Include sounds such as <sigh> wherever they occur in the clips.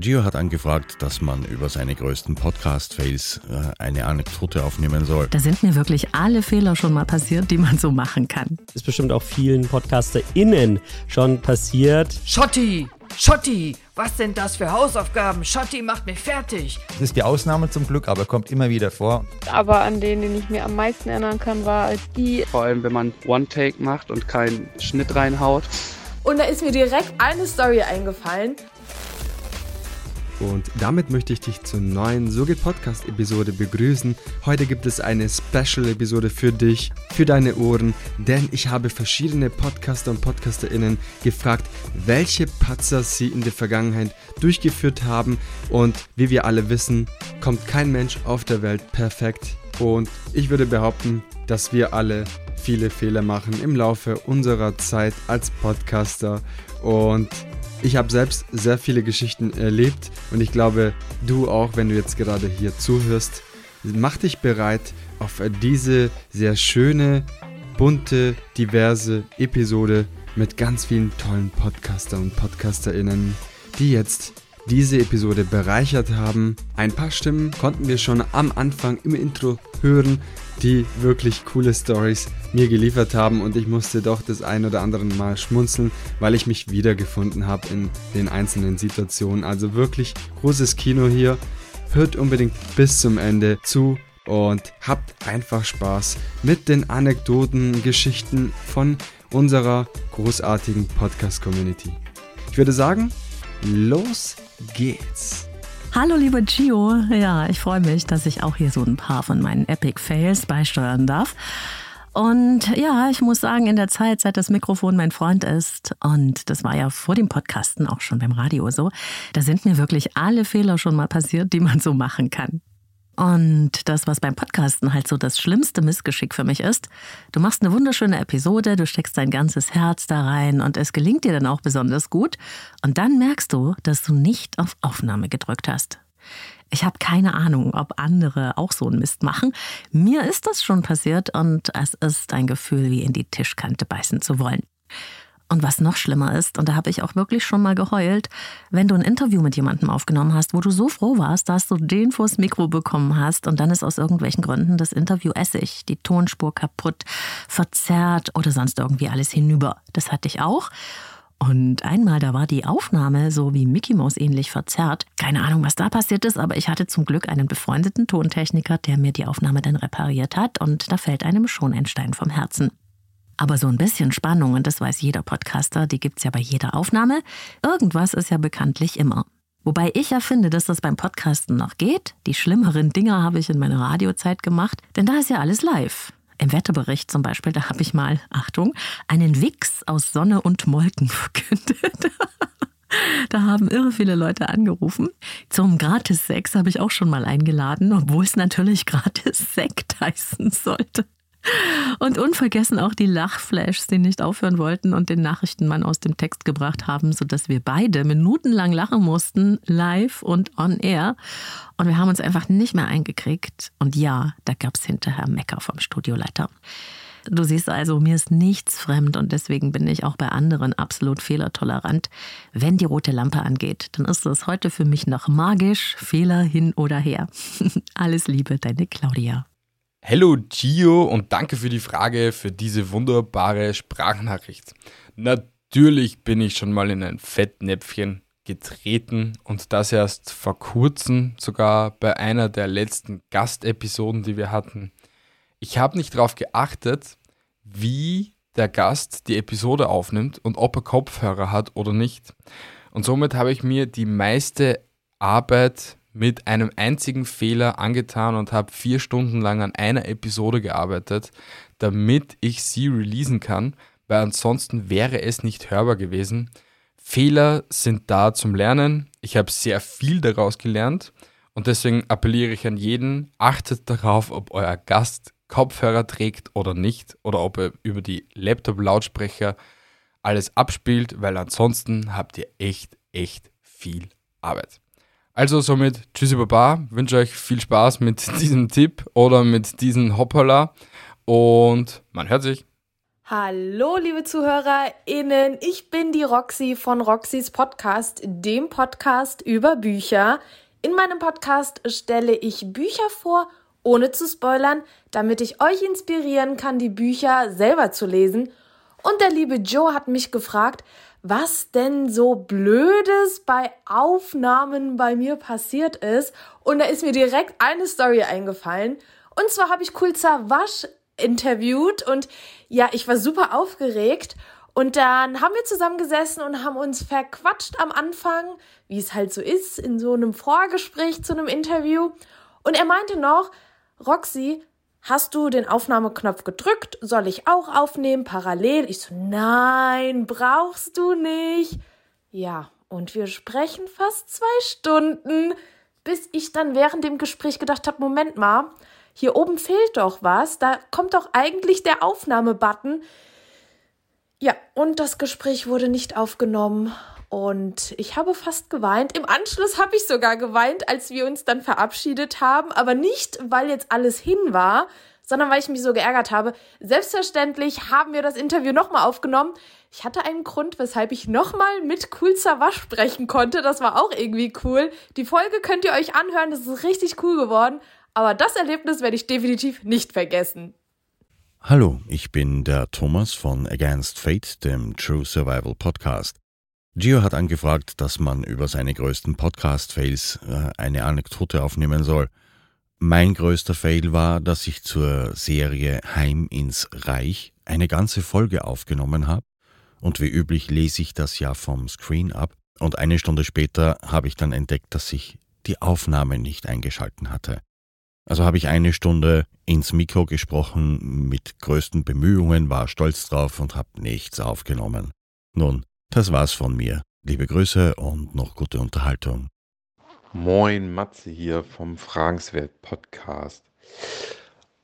Gio hat angefragt, dass man über seine größten Podcast-Fails äh, eine Anekdote aufnehmen soll. Da sind mir wirklich alle Fehler schon mal passiert, die man so machen kann. Ist bestimmt auch vielen PodcasterInnen schon passiert. Schotti! Schotti! Was sind das für Hausaufgaben? Schotti macht mich fertig! Das ist die Ausnahme zum Glück, aber kommt immer wieder vor. Aber an den, den ich mir am meisten erinnern kann, war als die. Vor allem, wenn man One-Take macht und keinen Schnitt reinhaut. Und da ist mir direkt eine Story eingefallen. Und damit möchte ich dich zur neuen So geht Podcast Episode begrüßen. Heute gibt es eine Special Episode für dich, für deine Ohren, denn ich habe verschiedene Podcaster und Podcasterinnen gefragt, welche Patzer sie in der Vergangenheit durchgeführt haben. Und wie wir alle wissen, kommt kein Mensch auf der Welt perfekt. Und ich würde behaupten, dass wir alle viele Fehler machen im Laufe unserer Zeit als Podcaster. Und ich habe selbst sehr viele Geschichten erlebt und ich glaube, du auch, wenn du jetzt gerade hier zuhörst, mach dich bereit auf diese sehr schöne, bunte, diverse Episode mit ganz vielen tollen Podcaster und Podcasterinnen, die jetzt diese Episode bereichert haben. Ein paar Stimmen konnten wir schon am Anfang im Intro hören, die wirklich coole Stories mir geliefert haben und ich musste doch das ein oder andere Mal schmunzeln, weil ich mich wiedergefunden habe in den einzelnen Situationen. Also wirklich großes Kino hier. Hört unbedingt bis zum Ende zu und habt einfach Spaß mit den Anekdoten, Geschichten von unserer großartigen Podcast-Community. Ich würde sagen, los geht's. Hallo liebe Gio, ja, ich freue mich, dass ich auch hier so ein paar von meinen Epic Fails beisteuern darf. Und ja, ich muss sagen, in der Zeit, seit das Mikrofon mein Freund ist, und das war ja vor dem Podcasten auch schon beim Radio so, da sind mir wirklich alle Fehler schon mal passiert, die man so machen kann. Und das, was beim Podcasten halt so das schlimmste Missgeschick für mich ist, du machst eine wunderschöne Episode, du steckst dein ganzes Herz da rein und es gelingt dir dann auch besonders gut. Und dann merkst du, dass du nicht auf Aufnahme gedrückt hast. Ich habe keine Ahnung, ob andere auch so einen Mist machen. Mir ist das schon passiert und es ist ein Gefühl, wie in die Tischkante beißen zu wollen. Und was noch schlimmer ist, und da habe ich auch wirklich schon mal geheult, wenn du ein Interview mit jemandem aufgenommen hast, wo du so froh warst, dass du den vors Mikro bekommen hast und dann ist aus irgendwelchen Gründen das Interview essig, die Tonspur kaputt, verzerrt oder sonst irgendwie alles hinüber. Das hatte ich auch. Und einmal, da war die Aufnahme so wie Mickey Mouse ähnlich verzerrt. Keine Ahnung, was da passiert ist, aber ich hatte zum Glück einen befreundeten Tontechniker, der mir die Aufnahme dann repariert hat und da fällt einem schon ein Stein vom Herzen. Aber so ein bisschen Spannung, und das weiß jeder Podcaster, die gibt's ja bei jeder Aufnahme. Irgendwas ist ja bekanntlich immer. Wobei ich ja finde, dass das beim Podcasten noch geht. Die schlimmeren Dinger habe ich in meiner Radiozeit gemacht, denn da ist ja alles live. Im Wetterbericht zum Beispiel, da habe ich mal, <laughs> Achtung, einen Wix aus Sonne und Molken <laughs> verkündet. Da haben irre viele Leute angerufen. Zum Gratis-Sex habe ich auch schon mal eingeladen, obwohl es natürlich <laughs> Gratis-Sekt heißen sollte. Und unvergessen auch die Lachflashs, die nicht aufhören wollten und den Nachrichtenmann aus dem Text gebracht haben, sodass wir beide minutenlang lachen mussten, live und on air. Und wir haben uns einfach nicht mehr eingekriegt. Und ja, da gab es hinterher Mecker vom Studioleiter. Du siehst also, mir ist nichts fremd und deswegen bin ich auch bei anderen absolut fehlertolerant. Wenn die rote Lampe angeht, dann ist es heute für mich noch magisch, Fehler hin oder her. <laughs> Alles Liebe, deine Claudia. Hallo Gio und danke für die Frage, für diese wunderbare Sprachnachricht. Natürlich bin ich schon mal in ein Fettnäpfchen getreten und das erst vor kurzem, sogar bei einer der letzten Gastepisoden, die wir hatten. Ich habe nicht darauf geachtet, wie der Gast die Episode aufnimmt und ob er Kopfhörer hat oder nicht. Und somit habe ich mir die meiste Arbeit mit einem einzigen Fehler angetan und habe vier Stunden lang an einer Episode gearbeitet, damit ich sie releasen kann, weil ansonsten wäre es nicht hörbar gewesen. Fehler sind da zum Lernen. Ich habe sehr viel daraus gelernt und deswegen appelliere ich an jeden, achtet darauf, ob euer Gast Kopfhörer trägt oder nicht oder ob er über die Laptop-Lautsprecher alles abspielt, weil ansonsten habt ihr echt, echt viel Arbeit. Also somit, tschüssi Baba, wünsche euch viel Spaß mit <laughs> diesem Tipp oder mit diesem Hoppala und man hört sich. Hallo, liebe ZuhörerInnen. Ich bin die Roxy von Roxys Podcast, dem Podcast über Bücher. In meinem Podcast stelle ich Bücher vor, ohne zu spoilern, damit ich euch inspirieren kann, die Bücher selber zu lesen. Und der liebe Joe hat mich gefragt, was denn so Blödes bei Aufnahmen bei mir passiert ist. Und da ist mir direkt eine Story eingefallen. Und zwar habe ich Kulzer Wasch interviewt und ja, ich war super aufgeregt. Und dann haben wir zusammengesessen und haben uns verquatscht am Anfang, wie es halt so ist, in so einem Vorgespräch zu einem Interview. Und er meinte noch, Roxy, hast du den Aufnahmeknopf gedrückt? Soll ich auch aufnehmen parallel? Ich so, nein, brauchst du nicht. Ja, und wir sprechen fast zwei Stunden, bis ich dann während dem Gespräch gedacht habe, Moment mal, hier oben fehlt doch was, da kommt doch eigentlich der Aufnahmebutton. Ja, und das Gespräch wurde nicht aufgenommen und ich habe fast geweint. Im Anschluss habe ich sogar geweint, als wir uns dann verabschiedet haben, aber nicht, weil jetzt alles hin war, sondern weil ich mich so geärgert habe. Selbstverständlich haben wir das Interview nochmal aufgenommen. Ich hatte einen Grund, weshalb ich nochmal mit Cool Savage sprechen konnte. Das war auch irgendwie cool. Die Folge könnt ihr euch anhören, das ist richtig cool geworden. Aber das Erlebnis werde ich definitiv nicht vergessen. Hallo, ich bin der Thomas von Against Fate, dem True Survival Podcast. Gio hat angefragt, dass man über seine größten Podcast-Fails äh, eine Anekdote aufnehmen soll. Mein größter Fail war, dass ich zur Serie Heim ins Reich eine ganze Folge aufgenommen habe. Und wie üblich lese ich das ja vom Screen ab. Und eine Stunde später habe ich dann entdeckt, dass ich die Aufnahme nicht eingeschalten hatte. Also habe ich eine Stunde ins Mikro gesprochen, mit größten Bemühungen, war stolz drauf und habe nichts aufgenommen. Nun, das war's von mir. Liebe Grüße und noch gute Unterhaltung. Moin, Matze hier vom Fragenswert Podcast.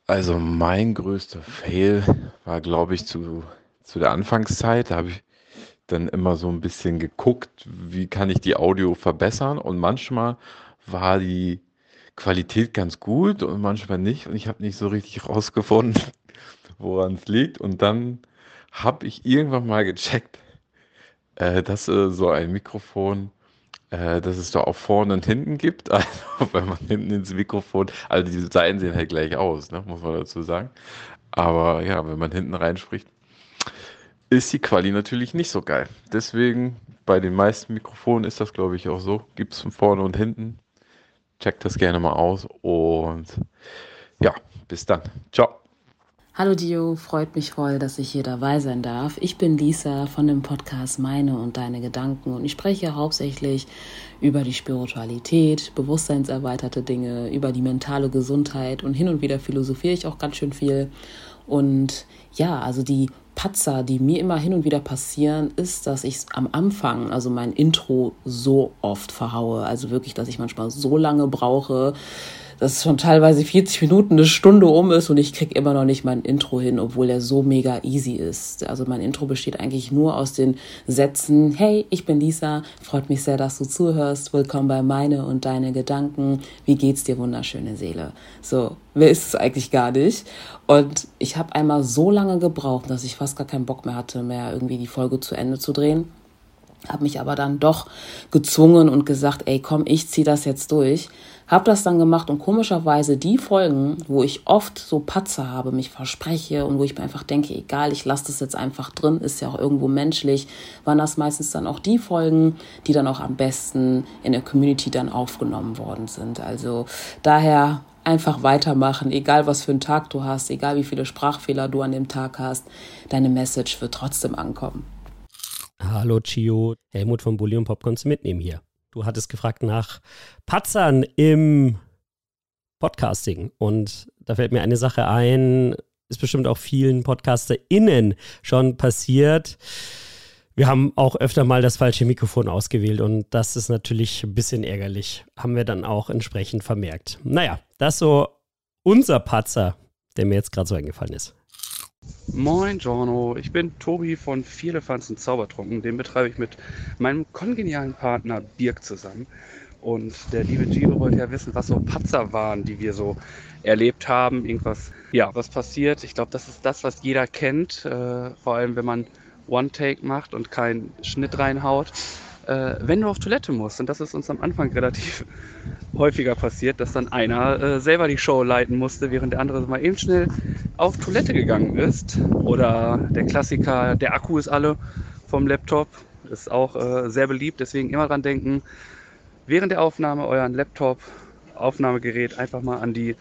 Also mein größter Fail war, glaube ich, zu, zu der Anfangszeit. Da habe ich dann immer so ein bisschen geguckt, wie kann ich die Audio verbessern. Und manchmal war die Qualität ganz gut und manchmal nicht. Und ich habe nicht so richtig rausgefunden, <laughs> woran es liegt. Und dann habe ich irgendwann mal gecheckt, äh, dass äh, so ein Mikrofon, äh, dass es da auch vorne und hinten gibt. <laughs> Also wenn man hinten ins Mikrofon, also diese Seiten sehen halt gleich aus, ne, muss man dazu sagen. Aber ja, wenn man hinten reinspricht, ist die Quali natürlich nicht so geil. Deswegen bei den meisten Mikrofonen ist das, glaube ich, auch so. Gibt es von vorne und hinten checkt das gerne mal aus und ja, bis dann. Ciao. Hallo Dio, freut mich voll, dass ich hier dabei sein darf. Ich bin Lisa von dem Podcast Meine und Deine Gedanken und ich spreche hauptsächlich über die Spiritualität, bewusstseinserweiterte Dinge, über die mentale Gesundheit und hin und wieder philosophiere ich auch ganz schön viel. Und ja, also die Patzer, die mir immer hin und wieder passieren, ist, dass ich am Anfang, also mein Intro, so oft verhaue. Also wirklich, dass ich manchmal so lange brauche, dass schon teilweise 40 Minuten, eine Stunde um ist und ich kriege immer noch nicht mein Intro hin, obwohl er so mega easy ist. Also mein Intro besteht eigentlich nur aus den Sätzen, hey, ich bin Lisa, freut mich sehr, dass du zuhörst, willkommen bei meine und deine Gedanken, wie geht's dir, wunderschöne Seele? So, wer ist es eigentlich gar nicht? Und ich habe einmal so lange gebraucht, dass ich fast gar keinen Bock mehr hatte, mehr irgendwie die Folge zu Ende zu drehen habe mich aber dann doch gezwungen und gesagt, ey, komm, ich zieh das jetzt durch. Hab das dann gemacht und komischerweise die Folgen, wo ich oft so Patzer habe, mich verspreche und wo ich mir einfach denke, egal, ich lasse das jetzt einfach drin, ist ja auch irgendwo menschlich, waren das meistens dann auch die Folgen, die dann auch am besten in der Community dann aufgenommen worden sind. Also daher einfach weitermachen, egal was für einen Tag du hast, egal wie viele Sprachfehler du an dem Tag hast, deine Message wird trotzdem ankommen. Hallo Chio, Helmut von Bulli und Popcorn zu mitnehmen hier. Du hattest gefragt nach Patzern im Podcasting und da fällt mir eine Sache ein, ist bestimmt auch vielen PodcasterInnen schon passiert. Wir haben auch öfter mal das falsche Mikrofon ausgewählt und das ist natürlich ein bisschen ärgerlich. Haben wir dann auch entsprechend vermerkt. Naja, das so unser Patzer, der mir jetzt gerade so eingefallen ist. Moin Giorno, ich bin Tobi von Vierlefanz und Zaubertrunken. Den betreibe ich mit meinem kongenialen Partner Birk zusammen. Und der liebe Gio wollte ja wissen, was so Patzer waren, die wir so erlebt haben. Irgendwas, ja, was passiert. Ich glaube, das ist das, was jeder kennt. Äh, vor allem, wenn man One-Take macht und keinen Schnitt reinhaut. Äh, wenn du auf Toilette musst, und das ist uns am Anfang relativ <laughs> häufiger passiert, dass dann einer äh, selber die Show leiten musste, während der andere mal eben schnell auf Toilette gegangen ist. Oder der Klassiker, der Akku ist alle vom Laptop, ist auch äh, sehr beliebt, deswegen immer dran denken, während der Aufnahme euren Laptop, Aufnahmegerät einfach mal an die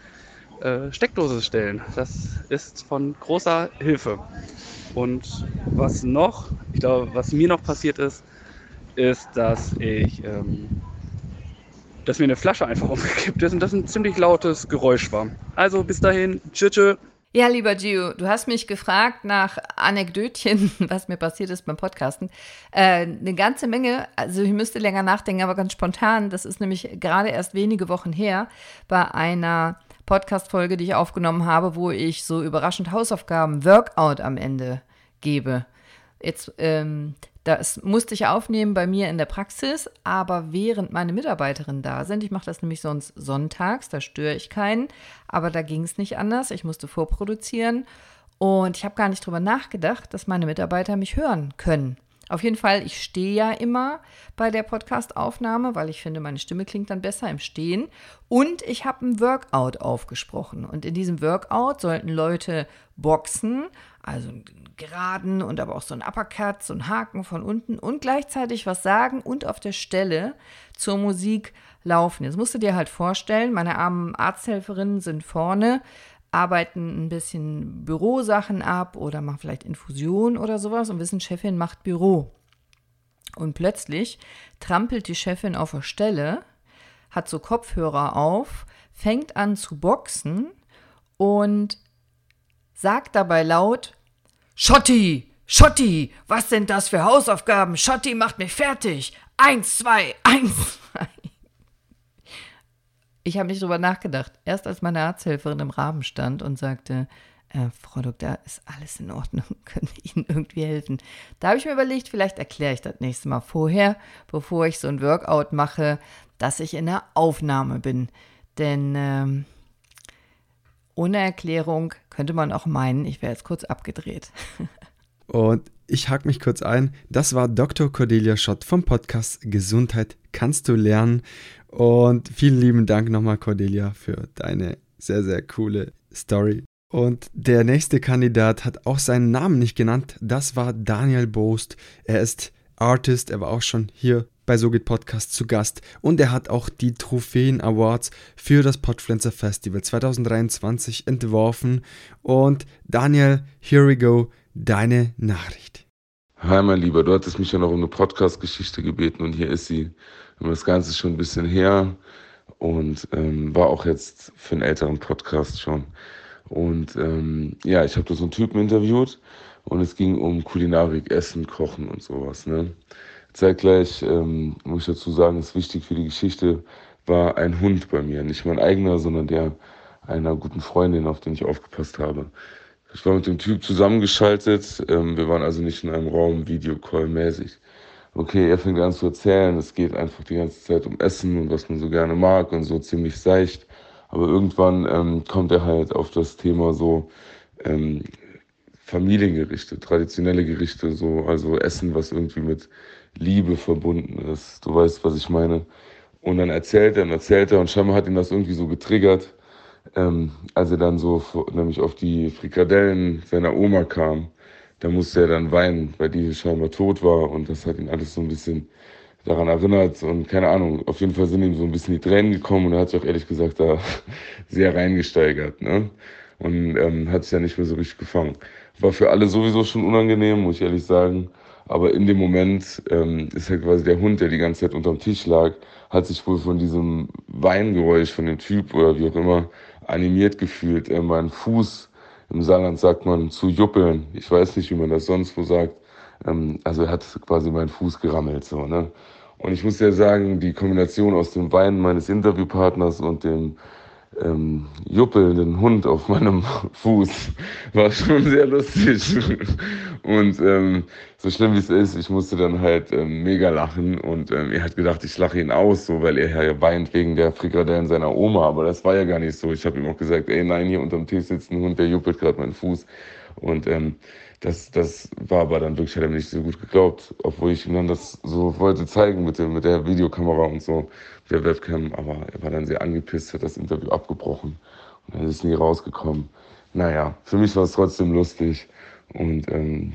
äh, Steckdose stellen. Das ist von großer Hilfe. Und was noch, ich glaube, was mir noch passiert ist, ist, dass ich, ähm, dass mir eine Flasche einfach <laughs> umgekippt ist und das ein ziemlich lautes Geräusch war. Also bis dahin, tschüss. Ja, lieber Gio, du hast mich gefragt nach Anekdötchen, <laughs> was mir passiert ist beim Podcasten. Äh, eine ganze Menge, also ich müsste länger nachdenken, aber ganz spontan. Das ist nämlich gerade erst wenige Wochen her bei einer Podcast-Folge, die ich aufgenommen habe, wo ich so überraschend Hausaufgaben, Workout am Ende gebe. Jetzt, ähm, das musste ich aufnehmen bei mir in der Praxis, aber während meine Mitarbeiterinnen da sind, ich mache das nämlich sonst sonntags, da störe ich keinen, aber da ging es nicht anders. Ich musste vorproduzieren und ich habe gar nicht drüber nachgedacht, dass meine Mitarbeiter mich hören können. Auf jeden Fall, ich stehe ja immer bei der Podcast-Aufnahme, weil ich finde, meine Stimme klingt dann besser im Stehen. Und ich habe ein Workout aufgesprochen. Und in diesem Workout sollten Leute boxen, also einen geraden und aber auch so ein Uppercut, so ein Haken von unten und gleichzeitig was sagen und auf der Stelle zur Musik laufen. Jetzt musst du dir halt vorstellen, meine armen Arzthelferinnen sind vorne, arbeiten ein bisschen Bürosachen ab oder machen vielleicht Infusion oder sowas und wissen, Chefin macht Büro. Und plötzlich trampelt die Chefin auf der Stelle, hat so Kopfhörer auf, fängt an zu boxen und sagt dabei laut, Schotti, Schotti, was sind das für Hausaufgaben? Schotti macht mich fertig. Eins, zwei, eins, zwei. Ich habe nicht drüber nachgedacht. Erst als meine Arzthelferin im Rahmen stand und sagte, äh, Frau Doktor, ist alles in Ordnung? <laughs> Können wir Ihnen irgendwie helfen? Da habe ich mir überlegt, vielleicht erkläre ich das nächste Mal vorher, bevor ich so ein Workout mache, dass ich in der Aufnahme bin. Denn ähm, ohne Erklärung könnte man auch meinen, ich wäre jetzt kurz abgedreht. <laughs> Und ich hake mich kurz ein. Das war Dr. Cordelia Schott vom Podcast Gesundheit kannst du lernen. Und vielen lieben Dank nochmal, Cordelia, für deine sehr, sehr coole Story. Und der nächste Kandidat hat auch seinen Namen nicht genannt. Das war Daniel Boost. Er ist Artist, er war auch schon hier bei So geht Podcast zu Gast und er hat auch die Trophäen Awards für das Podpflanzer Festival 2023 entworfen. Und Daniel, here we go, deine Nachricht. Hi mein Lieber, du hattest mich ja noch um eine Podcast-Geschichte gebeten und hier ist sie. Das Ganze ist schon ein bisschen her und ähm, war auch jetzt für einen älteren Podcast schon. Und ähm, ja, ich habe da so einen Typen interviewt und es ging um Kulinarik, Essen, Kochen und sowas. Ne? Zeitgleich ähm, muss ich dazu sagen, ist wichtig für die Geschichte, war ein Hund bei mir. Nicht mein eigener, sondern der einer guten Freundin, auf den ich aufgepasst habe. Ich war mit dem Typ zusammengeschaltet. Ähm, wir waren also nicht in einem Raum, Videocall-mäßig. Okay, er fängt an zu erzählen. Es geht einfach die ganze Zeit um Essen und was man so gerne mag und so ziemlich seicht. Aber irgendwann ähm, kommt er halt auf das Thema so ähm, Familiengerichte, traditionelle Gerichte, so also Essen, was irgendwie mit Liebe verbunden ist. Du weißt, was ich meine. Und dann erzählt er und erzählt er und scheinbar hat ihn das irgendwie so getriggert, ähm, als er dann so nämlich auf die Frikadellen seiner Oma kam. Da musste er dann weinen, weil die scheinbar tot war und das hat ihn alles so ein bisschen daran erinnert und keine Ahnung, auf jeden Fall sind ihm so ein bisschen die Tränen gekommen und er hat sich auch ehrlich gesagt da <laughs> sehr reingesteigert ne? und ähm, hat sich ja nicht mehr so richtig gefangen. War für alle sowieso schon unangenehm, muss ich ehrlich sagen. Aber in dem Moment ähm, ist halt quasi der Hund, der die ganze Zeit unterm Tisch lag, hat sich wohl von diesem Weingeräusch von dem Typ oder wie auch immer animiert gefühlt. Er meinen Fuß, im Saarland sagt man zu juppeln. Ich weiß nicht, wie man das sonst wo sagt. Ähm, also er hat quasi meinen Fuß gerammelt. So, ne? Und ich muss ja sagen, die Kombination aus dem Weinen meines Interviewpartners und dem ähm, juppelnden Hund auf meinem <laughs> Fuß. War schon sehr lustig. Und ähm, so schlimm wie es ist, ich musste dann halt ähm, mega lachen. Und ähm, er hat gedacht, ich lache ihn aus, so weil er ja weint wegen der Frikadellen seiner Oma. Aber das war ja gar nicht so. Ich habe ihm auch gesagt, ey nein, hier unterm Tisch sitzt ein Hund, der juppelt gerade meinen Fuß. Und ähm, das, das war aber dann wirklich, hat er mir nicht so gut geglaubt, obwohl ich ihm dann das so wollte zeigen mit, dem, mit der Videokamera und so, der Webcam. Aber er war dann sehr angepisst, hat das Interview abgebrochen und dann ist nie rausgekommen. Naja, für mich war es trotzdem lustig und ähm,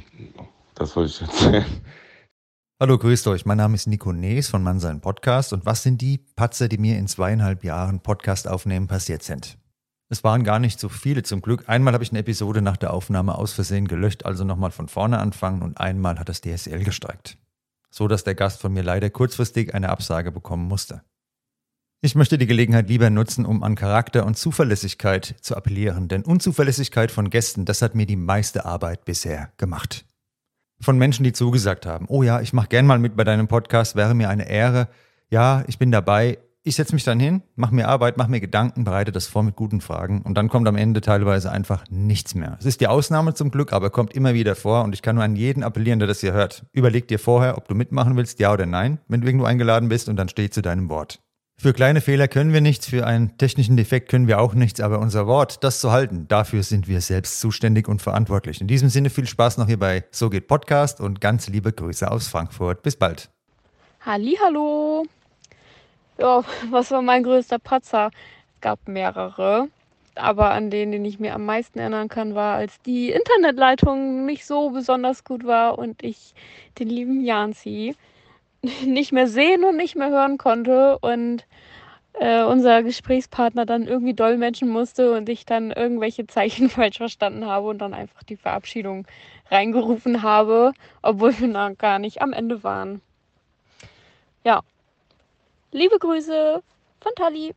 das wollte ich erzählen. Hallo, grüßt euch. Mein Name ist Nico Nees von Mann sein Podcast. Und was sind die Patzer, die mir in zweieinhalb Jahren Podcast aufnehmen passiert sind? Es waren gar nicht so viele zum Glück. Einmal habe ich eine Episode nach der Aufnahme aus Versehen gelöscht, also nochmal von vorne anfangen und einmal hat das DSL gestreikt. So dass der Gast von mir leider kurzfristig eine Absage bekommen musste. Ich möchte die Gelegenheit lieber nutzen, um an Charakter und Zuverlässigkeit zu appellieren, denn Unzuverlässigkeit von Gästen, das hat mir die meiste Arbeit bisher gemacht. Von Menschen, die zugesagt haben, oh ja, ich mache gern mal mit bei deinem Podcast, wäre mir eine Ehre. Ja, ich bin dabei, ich setze mich dann hin, mache mir Arbeit, mache mir Gedanken, bereite das vor mit guten Fragen und dann kommt am Ende teilweise einfach nichts mehr. Es ist die Ausnahme zum Glück, aber kommt immer wieder vor und ich kann nur an jeden appellieren, der das hier hört. Überleg dir vorher, ob du mitmachen willst, ja oder nein, wenn du irgendwo eingeladen bist und dann steh zu deinem Wort. Für kleine Fehler können wir nichts, für einen technischen Defekt können wir auch nichts, aber unser Wort, das zu halten, dafür sind wir selbst zuständig und verantwortlich. In diesem Sinne viel Spaß noch hier bei So geht Podcast und ganz liebe Grüße aus Frankfurt. Bis bald. Hallo. Ja, was war mein größter Patzer? Es gab mehrere. Aber an denen, den ich mir am meisten erinnern kann, war, als die Internetleitung nicht so besonders gut war und ich den lieben Janzi <laughs> nicht mehr sehen und nicht mehr hören konnte und äh, unser Gesprächspartner dann irgendwie dolmetschen musste und ich dann irgendwelche Zeichen <laughs> falsch verstanden habe und dann einfach die Verabschiedung reingerufen habe, obwohl wir noch gar nicht am Ende waren. Ja, Liebe Grüße von Tali.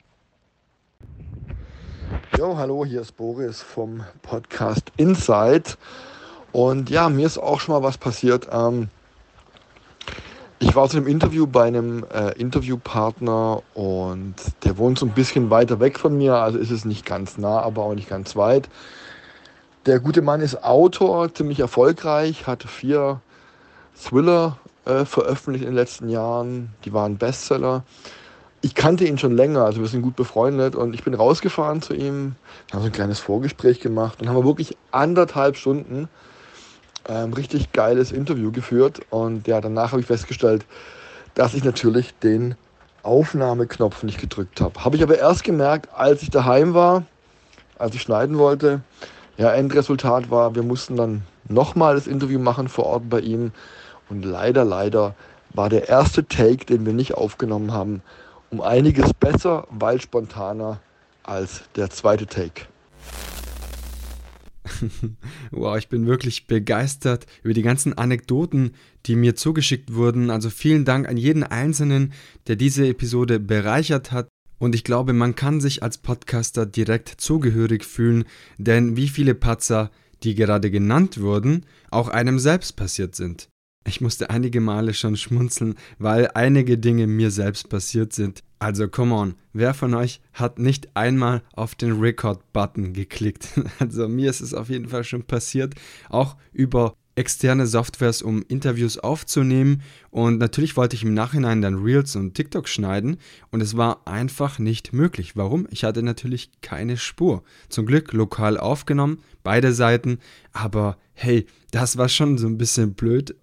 Jo, hallo, hier ist Boris vom Podcast Inside. Und ja, mir ist auch schon mal was passiert. Ähm, ich war zu einem Interview bei einem äh, Interviewpartner und der wohnt so ein bisschen weiter weg von mir, also ist es nicht ganz nah, aber auch nicht ganz weit. Der gute Mann ist Autor, ziemlich erfolgreich, hat vier Thriller äh, veröffentlicht in den letzten Jahren. Die waren Bestseller. Ich kannte ihn schon länger, also wir sind gut befreundet und ich bin rausgefahren zu ihm, haben so ein kleines Vorgespräch gemacht und haben wir wirklich anderthalb Stunden ähm, richtig geiles Interview geführt und ja, danach habe ich festgestellt, dass ich natürlich den Aufnahmeknopf nicht gedrückt habe. Habe ich aber erst gemerkt, als ich daheim war, als ich schneiden wollte. Ja, Endresultat war, wir mussten dann nochmal das Interview machen vor Ort bei ihm und leider, leider war der erste Take, den wir nicht aufgenommen haben, um einiges besser, weil spontaner als der zweite Take. <laughs> wow, ich bin wirklich begeistert über die ganzen Anekdoten, die mir zugeschickt wurden. Also vielen Dank an jeden Einzelnen, der diese Episode bereichert hat. Und ich glaube, man kann sich als Podcaster direkt zugehörig fühlen, denn wie viele Patzer, die gerade genannt wurden, auch einem selbst passiert sind. Ich musste einige Male schon schmunzeln, weil einige Dinge mir selbst passiert sind. Also come on, wer von euch hat nicht einmal auf den Record-Button geklickt? <laughs> Also mir ist es auf jeden Fall schon passiert, auch über externe Softwares, um Interviews aufzunehmen. Und natürlich wollte ich im Nachhinein dann Reels und TikTok schneiden und es war einfach nicht möglich. Warum? Ich hatte natürlich keine Spur. Zum Glück lokal aufgenommen, beide Seiten, aber hey, das war schon so ein bisschen blöd.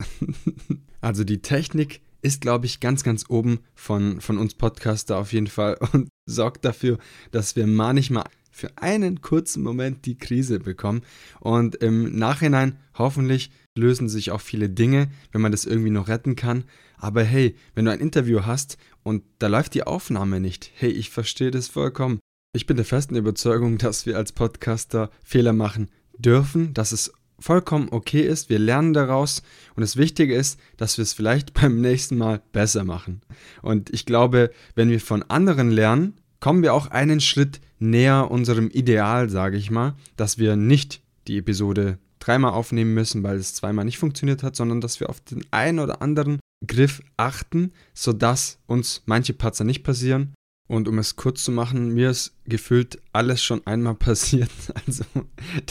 <laughs> also die Technik ist, glaube ich, ganz, ganz oben von, von uns Podcaster auf jeden Fall und <laughs> sorgt dafür, dass wir manchmal für einen kurzen Moment die Krise bekommen. Und im Nachhinein hoffentlich lösen sich auch viele Dinge, wenn man das irgendwie noch retten kann. Aber hey, wenn du ein Interview hast und da läuft die Aufnahme nicht, hey, ich verstehe das vollkommen. Ich bin der festen Überzeugung, dass wir als Podcaster Fehler machen dürfen, dass es vollkommen okay ist, wir lernen daraus und das Wichtige ist, dass wir es vielleicht <laughs> beim nächsten Mal besser machen. Und ich glaube, wenn wir von anderen lernen, kommen wir auch einen Schritt näher unserem Ideal, sage ich mal, dass wir nicht die Episode dreimal aufnehmen müssen, weil es zweimal nicht funktioniert hat, sondern dass wir auf den einen oder anderen Griff achten, sodass uns manche Patzer nicht passieren Und um es kurz zu machen, mir ist gefühlt alles schon einmal <laughs> passiert. Also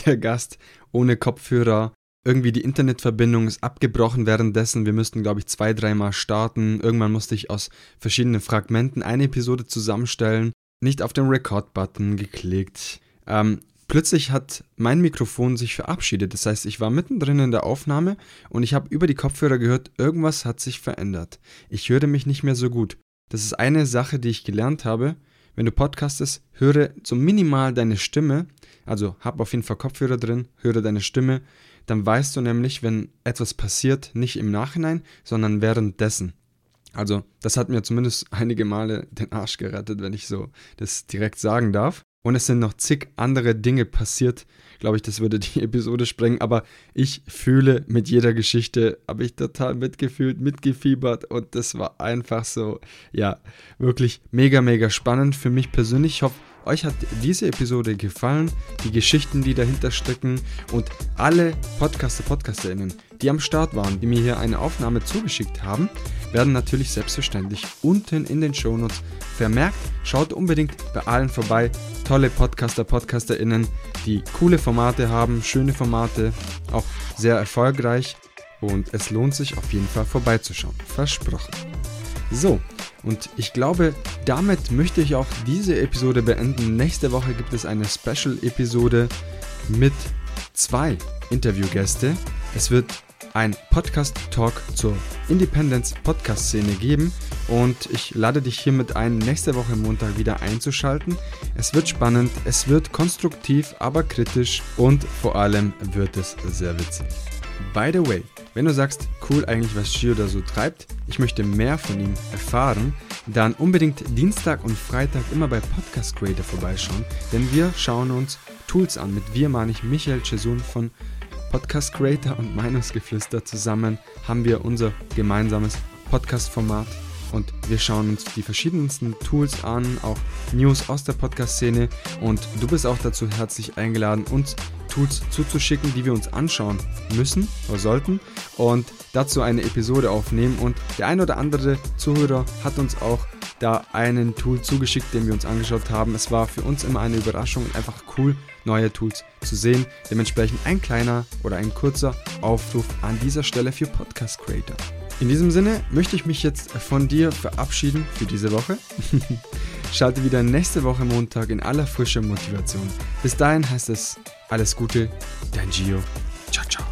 der Gast ohne Kopfhörer, irgendwie die Internetverbindung ist abgebrochen währenddessen. Wir müssten, glaube ich, zwei, dreimal starten. Irgendwann musste ich aus verschiedenen Fragmenten eine Episode zusammenstellen. Nicht auf den Record-Button geklickt. Ähm, plötzlich hat mein Mikrofon sich verabschiedet. Das heißt, ich war mittendrin in der Aufnahme und ich habe über die Kopfhörer gehört, irgendwas hat sich verändert. Ich höre mich nicht mehr so gut. Das ist eine Sache, die ich gelernt habe. Wenn du podcastest, höre so minimal deine Stimme. Also hab auf jeden Fall Kopfhörer drin, höre deine Stimme. Dann weißt du nämlich, wenn etwas passiert, nicht im Nachhinein, sondern währenddessen. Also, das hat mir zumindest <laughs> einige Male den Arsch gerettet, wenn ich so das direkt sagen darf. Und es sind noch zig andere Dinge passiert. Glaube ich, das würde die <laughs> Episode sprengen. Aber ich fühle mit jeder Geschichte, habe ich total mitgefühlt, mitgefiebert. Und das war einfach so, ja, wirklich mega, mega spannend für mich persönlich. Ich hoffe, euch hat diese Episode gefallen, die Geschichten, die dahinter stecken und alle Podcaster, Podcasterinnen, die am Start waren, die mir hier eine Aufnahme zugeschickt haben, werden natürlich selbstverständlich unten in den Shownotes vermerkt. Schaut unbedingt bei allen vorbei. Tolle Podcaster, PodcasterInnen, die coole Formate haben, schöne Formate, auch sehr erfolgreich. Und es lohnt sich auf jeden Fall vorbeizuschauen. Versprochen. So, und ich glaube, damit möchte ich auch diese Episode beenden. Nächste Woche gibt es eine Special-Episode mit zwei Interviewgäste. Es wird ein Podcast-Talk zur Independence-Podcast-Szene geben und ich lade dich hiermit ein, nächste Woche Montag wieder einzuschalten. Es wird spannend, es wird konstruktiv, aber kritisch und vor allem wird es sehr witzig. By the way, wenn du sagst, cool eigentlich, was Gio da so treibt, ich möchte mehr von ihm erfahren, dann unbedingt Dienstag und Freitag immer bei Podcast Creator vorbeischauen, denn wir schauen uns Tools an. Mit wir meine ich Michael Chesun von Podcast Creator und Meinungsgeflüster zusammen haben wir unser gemeinsames Podcast-Format und wir schauen uns die verschiedensten Tools an, auch News aus der Podcast-Szene und du bist auch dazu herzlich eingeladen, uns Tools zuzuschicken, die wir uns anschauen müssen oder sollten und dazu eine Episode aufnehmen und der ein oder andere Zuhörer hat uns auch da einen Tool zugeschickt, den wir uns angeschaut haben. Es war für uns immer eine Überraschung und einfach cool, neue Tools zu sehen. Dementsprechend ein kleiner oder ein kurzer Aufruf an dieser Stelle für Podcast Creator. In diesem Sinne möchte ich mich jetzt von dir verabschieden für diese Woche. <laughs> Schalte wieder nächste Woche Montag in aller frischer Motivation. Bis dahin heißt es alles Gute, dein Gio. Ciao, ciao.